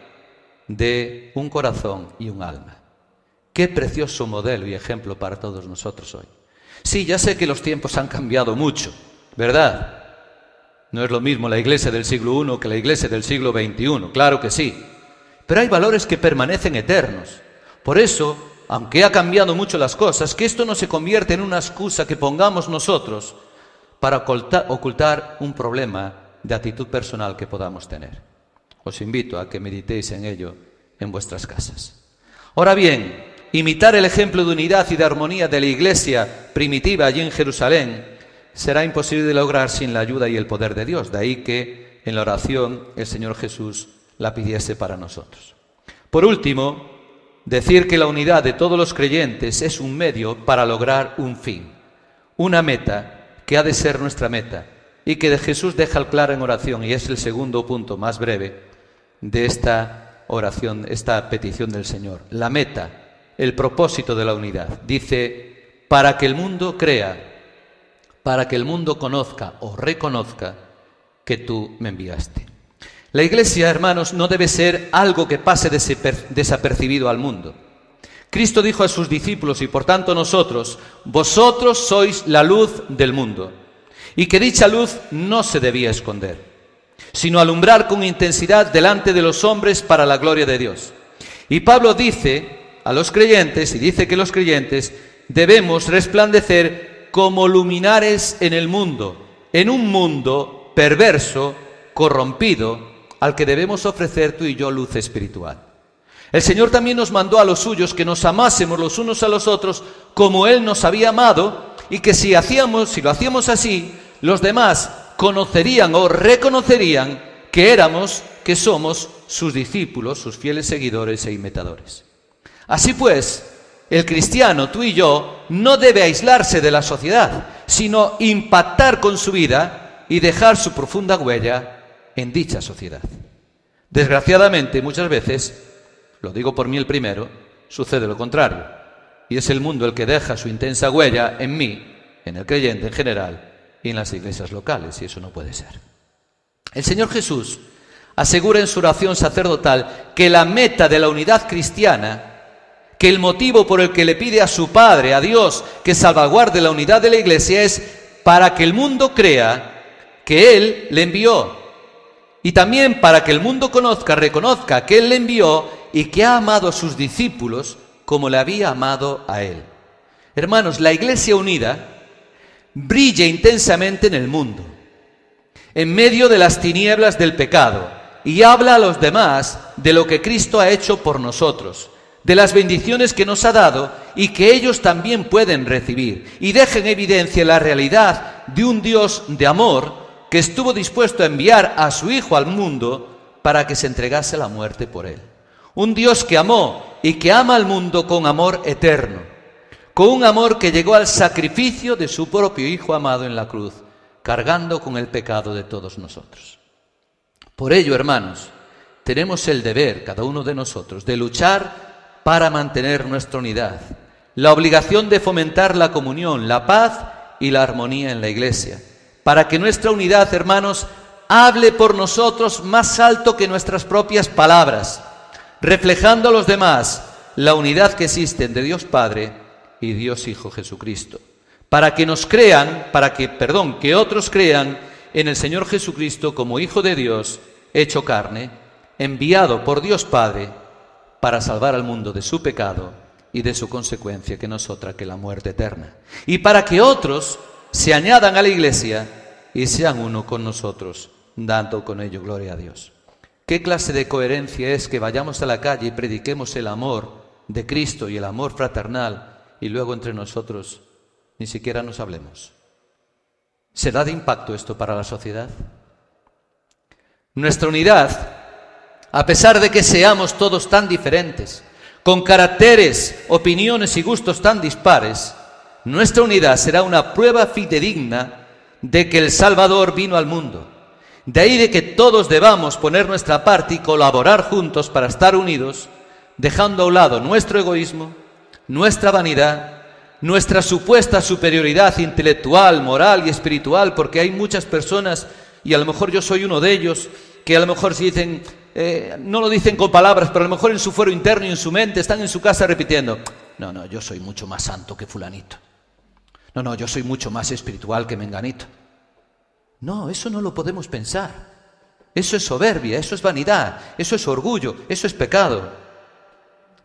de un corazón y un alma. Qué precioso modelo y ejemplo para todos nosotros hoy. Sí, ya sé que los tiempos han cambiado mucho, ¿verdad? No es lo mismo la iglesia del siglo I que la iglesia del siglo XXI, claro que sí. Pero hay valores que permanecen eternos. Por eso, aunque ha cambiado mucho las cosas, que esto no se convierta en una excusa que pongamos nosotros para ocultar un problema de actitud personal que podamos tener. Os invito a que meditéis en ello en vuestras casas. Ahora bien, imitar el ejemplo de unidad y de armonía de la iglesia primitiva allí en Jerusalén será imposible de lograr sin la ayuda y el poder de Dios. De ahí que en la oración el Señor Jesús la pidiese para nosotros. Por último, decir que la unidad de todos los creyentes es un medio para lograr un fin, una meta que ha de ser nuestra meta y que de Jesús deja el claro en oración y es el segundo punto más breve de esta oración, esta petición del Señor. La meta, el propósito de la unidad. Dice, para que el mundo crea, para que el mundo conozca o reconozca que tú me enviaste. La iglesia, hermanos, no debe ser algo que pase desapercibido al mundo. Cristo dijo a sus discípulos y por tanto nosotros, vosotros sois la luz del mundo, y que dicha luz no se debía esconder sino alumbrar con intensidad delante de los hombres para la gloria de Dios. Y Pablo dice a los creyentes, y dice que los creyentes debemos resplandecer como luminares en el mundo, en un mundo perverso, corrompido, al que debemos ofrecer tú y yo luz espiritual. El Señor también nos mandó a los suyos que nos amásemos los unos a los otros como Él nos había amado y que si hacíamos, si lo hacíamos así, los demás conocerían o reconocerían que éramos, que somos sus discípulos, sus fieles seguidores e imitadores. Así pues, el cristiano, tú y yo, no debe aislarse de la sociedad, sino impactar con su vida y dejar su profunda huella en dicha sociedad. Desgraciadamente, muchas veces, lo digo por mí el primero, sucede lo contrario. Y es el mundo el que deja su intensa huella en mí, en el creyente en general, y en las iglesias locales, y eso no puede ser. El Señor Jesús asegura en su oración sacerdotal que la meta de la unidad cristiana, que el motivo por el que le pide a su Padre, a Dios, que salvaguarde la unidad de la iglesia es para que el mundo crea que Él le envió. Y también para que el mundo conozca, reconozca que Él le envió y que ha amado a sus discípulos como le había amado a Él. Hermanos, la iglesia unida brilla intensamente en el mundo, en medio de las tinieblas del pecado, y habla a los demás de lo que Cristo ha hecho por nosotros, de las bendiciones que nos ha dado y que ellos también pueden recibir, y deja en evidencia la realidad de un Dios de amor que estuvo dispuesto a enviar a su Hijo al mundo para que se entregase la muerte por él. Un Dios que amó y que ama al mundo con amor eterno con un amor que llegó al sacrificio de su propio Hijo amado en la cruz, cargando con el pecado de todos nosotros. Por ello, hermanos, tenemos el deber, cada uno de nosotros, de luchar para mantener nuestra unidad, la obligación de fomentar la comunión, la paz y la armonía en la Iglesia, para que nuestra unidad, hermanos, hable por nosotros más alto que nuestras propias palabras, reflejando a los demás la unidad que existe entre Dios Padre y Dios Hijo Jesucristo. Para que nos crean, para que, perdón, que otros crean en el Señor Jesucristo como Hijo de Dios hecho carne, enviado por Dios Padre para salvar al mundo de su pecado y de su consecuencia, que no es otra que la muerte eterna. Y para que otros se añadan a la iglesia y sean uno con nosotros, dando con ello gloria a Dios. ¿Qué clase de coherencia es que vayamos a la calle y prediquemos el amor de Cristo y el amor fraternal y luego entre nosotros ni siquiera nos hablemos? ¿Será de impacto esto para la sociedad? Nuestra unidad, a pesar de que seamos todos tan diferentes, con caracteres, opiniones y gustos tan dispares, nuestra unidad será una prueba fidedigna de que el Salvador vino al mundo. De ahí de que todos debamos poner nuestra parte y colaborar juntos para estar unidos, dejando a un lado nuestro egoísmo, nuestra vanidad, nuestra supuesta superioridad intelectual, moral y espiritual, porque hay muchas personas, y a lo mejor yo soy uno de ellos, que a lo mejor si dicen, eh, no lo dicen con palabras, pero a lo mejor en su fuero interno y en su mente están en su casa repitiendo, no, no, yo soy mucho más santo que fulanito. No, no, yo soy mucho más espiritual que menganito. No, eso no lo podemos pensar. Eso es soberbia, eso es vanidad, eso es orgullo, eso es pecado.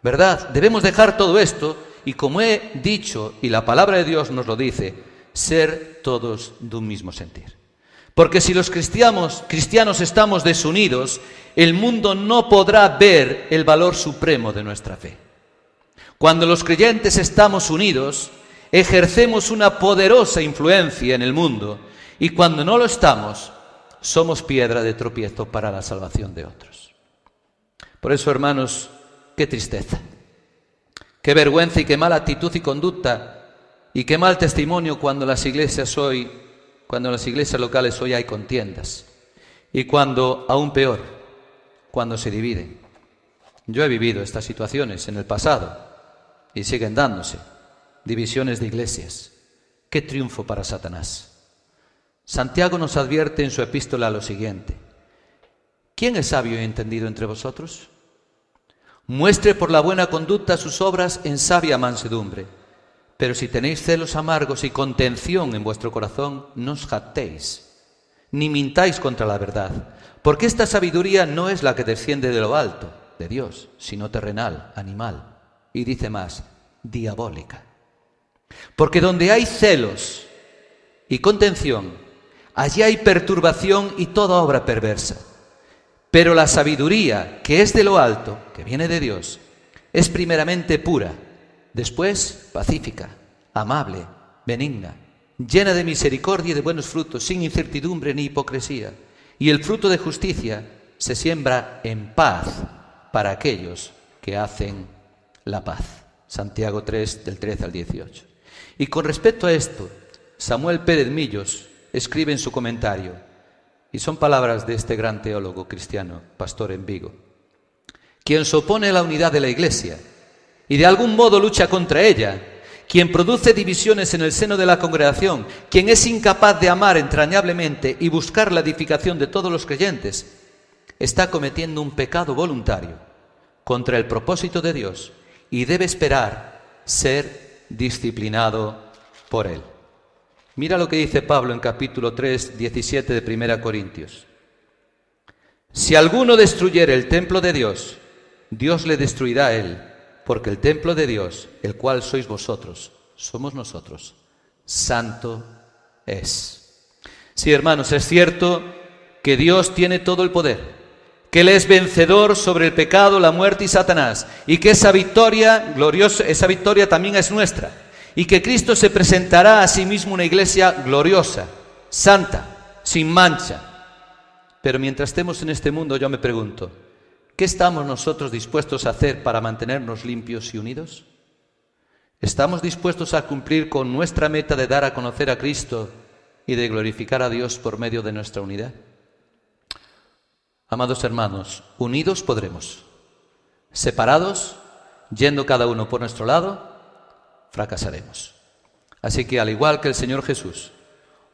¿Verdad? Debemos dejar todo esto y como he dicho, y la palabra de Dios nos lo dice, ser todos de un mismo sentir. Porque si los cristianos, estamos desunidos, el mundo no podrá ver el valor supremo de nuestra fe. Cuando los creyentes estamos unidos, ejercemos una poderosa influencia en el mundo y cuando no lo estamos, somos piedra de tropiezo para la salvación de otros. Por eso, hermanos, qué tristeza, qué vergüenza y qué mala actitud y conducta y qué mal testimonio cuando las iglesias hoy, cuando las iglesias locales hoy hay contiendas y cuando, aún peor, cuando se dividen. Yo he vivido estas situaciones en el pasado y siguen dándose divisiones de iglesias. Qué triunfo para Satanás. Santiago nos advierte en su epístola lo siguiente. ¿Quién es sabio y entendido entre vosotros? Muestre por la buena conducta sus obras en sabia mansedumbre. Pero si tenéis celos amargos y contención en vuestro corazón, no os jactéis, ni mintáis contra la verdad, porque esta sabiduría no es la que desciende de lo alto, de Dios, sino terrenal, animal, y dice más, diabólica. Porque donde hay celos y contención, Allí hay perturbación y toda obra perversa. Pero la sabiduría que es de lo alto, que viene de Dios, es primeramente pura, después pacífica, amable, benigna, llena de misericordia y de buenos frutos, sin incertidumbre ni hipocresía. Y el fruto de justicia se siembra en paz para aquellos que hacen la paz. Santiago 3, del 13 al 18. Y con respecto a esto, Samuel Pérez Millos, escribe en su comentario, y son palabras de este gran teólogo cristiano, pastor en Vigo, quien se opone a la unidad de la Iglesia y de algún modo lucha contra ella, quien produce divisiones en el seno de la congregación, quien es incapaz de amar entrañablemente y buscar la edificación de todos los creyentes, está cometiendo un pecado voluntario contra el propósito de Dios y debe esperar ser disciplinado por él. Mira lo que dice Pablo en capítulo 3, 17 de 1 Corintios. Si alguno destruyere el templo de Dios, Dios le destruirá a él, porque el templo de Dios, el cual sois vosotros, somos nosotros, santo es. Sí, hermanos, es cierto que Dios tiene todo el poder, que Él es vencedor sobre el pecado, la muerte y Satanás, y que esa victoria gloriosa, esa victoria también es nuestra y que Cristo se presentará a sí mismo una iglesia gloriosa, santa, sin mancha. Pero mientras estemos en este mundo yo me pregunto, ¿qué estamos nosotros dispuestos a hacer para mantenernos limpios y unidos? ¿Estamos dispuestos a cumplir con nuestra meta de dar a conocer a Cristo y de glorificar a Dios por medio de nuestra unidad? Amados hermanos, unidos podremos. Separados, yendo cada uno por nuestro lado, fracasaremos. Así que al igual que el Señor Jesús,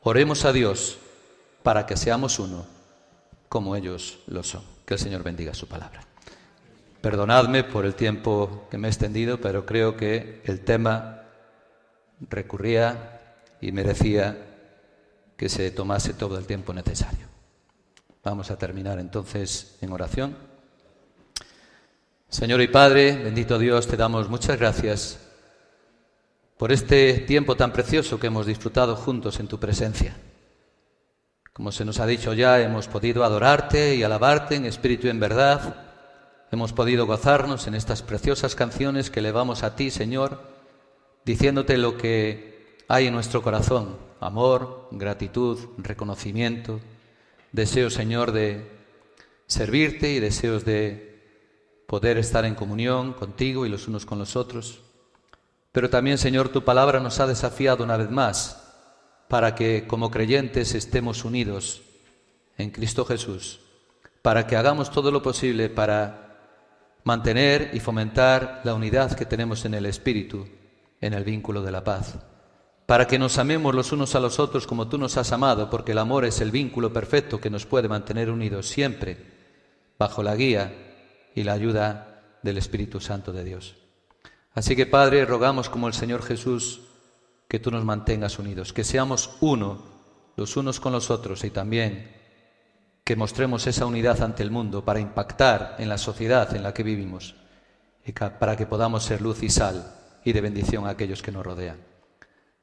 oremos a Dios para que seamos uno como ellos lo son. Que el Señor bendiga su palabra. Perdonadme por el tiempo que me he extendido, pero creo que el tema recurría y merecía que se tomase todo el tiempo necesario. Vamos a terminar entonces en oración. Señor y Padre, bendito Dios, te damos muchas gracias por este tiempo tan precioso que hemos disfrutado juntos en tu presencia. Como se nos ha dicho ya, hemos podido adorarte y alabarte en espíritu y en verdad. Hemos podido gozarnos en estas preciosas canciones que elevamos a ti, Señor, diciéndote lo que hay en nuestro corazón, amor, gratitud, reconocimiento, deseo, Señor, de servirte y deseos de poder estar en comunión contigo y los unos con los otros. Pero también, Señor, tu palabra nos ha desafiado una vez más para que como creyentes estemos unidos en Cristo Jesús, para que hagamos todo lo posible para mantener y fomentar la unidad que tenemos en el Espíritu, en el vínculo de la paz para que nos amemos los unos a los otros como tú nos has amado, porque el amor es el vínculo perfecto que nos puede mantener unidos siempre bajo la guía y la ayuda del Espíritu Santo de Dios. Así que Padre, rogamos como el Señor Jesús que tú nos mantengas unidos, que seamos uno los unos con los otros y también que mostremos esa unidad ante el mundo para impactar en la sociedad en la que vivimos y para que podamos ser luz y sal y de bendición a aquellos que nos rodean.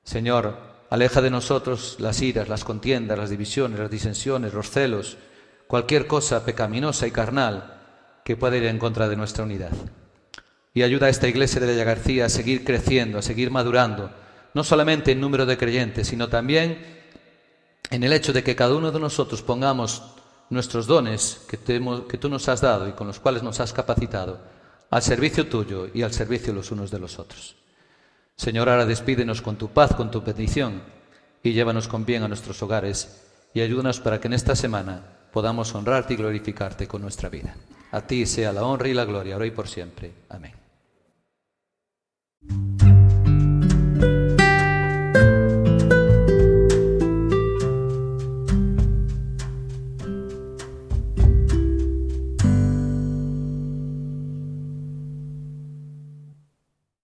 Señor, aleja de nosotros las iras, las contiendas, las divisiones, las disensiones, los celos, cualquier cosa pecaminosa y carnal que pueda ir en contra de nuestra unidad. Y ayuda a esta iglesia de Bella García a seguir creciendo, a seguir madurando, no solamente en número de creyentes, sino también en el hecho de que cada uno de nosotros pongamos nuestros dones que, tú nos has dado y con los cuales nos has capacitado al servicio tuyo y al servicio los unos de los otros. Señor, ahora despídenos con tu paz, con tu petición y llévanos con bien a nuestros hogares y ayúdanos para que en esta semana podamos honrarte y glorificarte con nuestra vida. A ti sea la honra y la gloria, ahora y por siempre. Amén.